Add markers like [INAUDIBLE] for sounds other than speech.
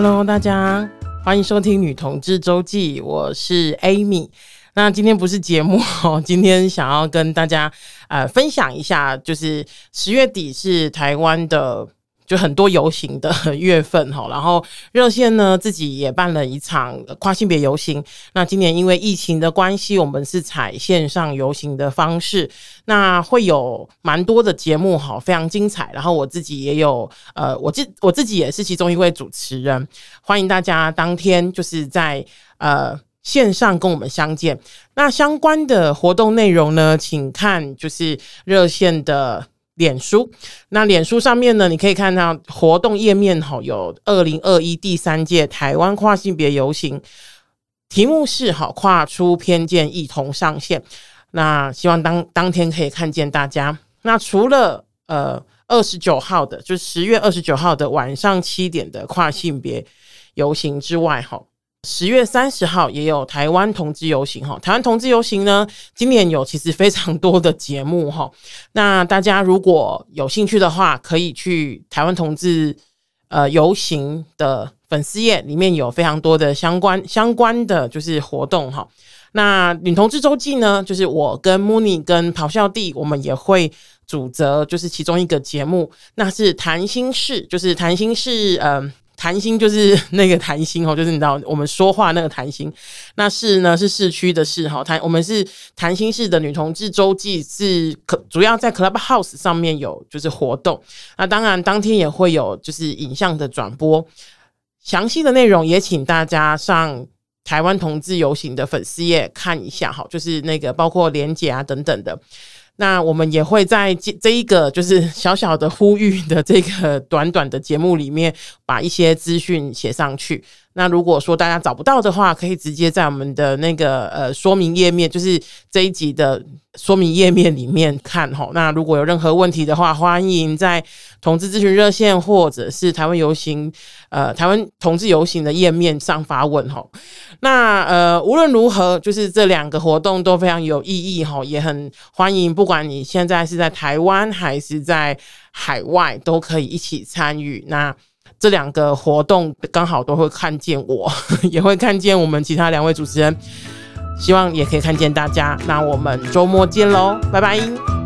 Hello，大家欢迎收听《女同志周记》，我是 Amy。那今天不是节目哦，[LAUGHS] 今天想要跟大家呃分享一下，就是十月底是台湾的。就很多游行的月份哈，然后热线呢自己也办了一场跨性别游行。那今年因为疫情的关系，我们是采线上游行的方式，那会有蛮多的节目哈，非常精彩。然后我自己也有呃，我自我自己也是其中一位主持人，欢迎大家当天就是在呃线上跟我们相见。那相关的活动内容呢，请看就是热线的。脸书，那脸书上面呢，你可以看到活动页面哈，有二零二一第三届台湾跨性别游行，题目是哈跨出偏见，一同上线。那希望当当天可以看见大家。那除了呃二十九号的，就是十月二十九号的晚上七点的跨性别游行之外哈。十月三十号也有台湾同志游行哈，台湾同志游行呢，今年有其实非常多的节目哈。[LAUGHS] 那大家如果有兴趣的话，可以去台湾同志呃游行的粉丝页里面有非常多的相关相关的就是活动哈。那女同志周记呢，就是我跟 Mooney 跟咆哮帝，我们也会主责就是其中一个节目，那是谈心事，就是谈心事嗯。呃谈心就是 [LAUGHS] 那个谈心哦，就是你知道我们说话那个谈心。那是呢是市区的市哈，谈我们是谈心市的女同志周记，是可主要在 Clubhouse 上面有就是活动。那当然当天也会有就是影像的转播，详细的内容也请大家上台湾同志游行的粉丝页看一下哈，就是那个包括连结啊等等的。那我们也会在这这一个就是小小的呼吁的这个短短的节目里面，把一些资讯写上去。那如果说大家找不到的话，可以直接在我们的那个呃说明页面，就是这一集的说明页面里面看齁。那如果有任何问题的话，欢迎在同志咨询热线或者是台湾游行呃台湾同志游行的页面上发问齁。那呃无论如何，就是这两个活动都非常有意义齁，也很欢迎，不管你现在是在台湾还是在海外，都可以一起参与。那这两个活动刚好都会看见我，[LAUGHS] 也会看见我们其他两位主持人，希望也可以看见大家。那我们周末见喽，拜拜。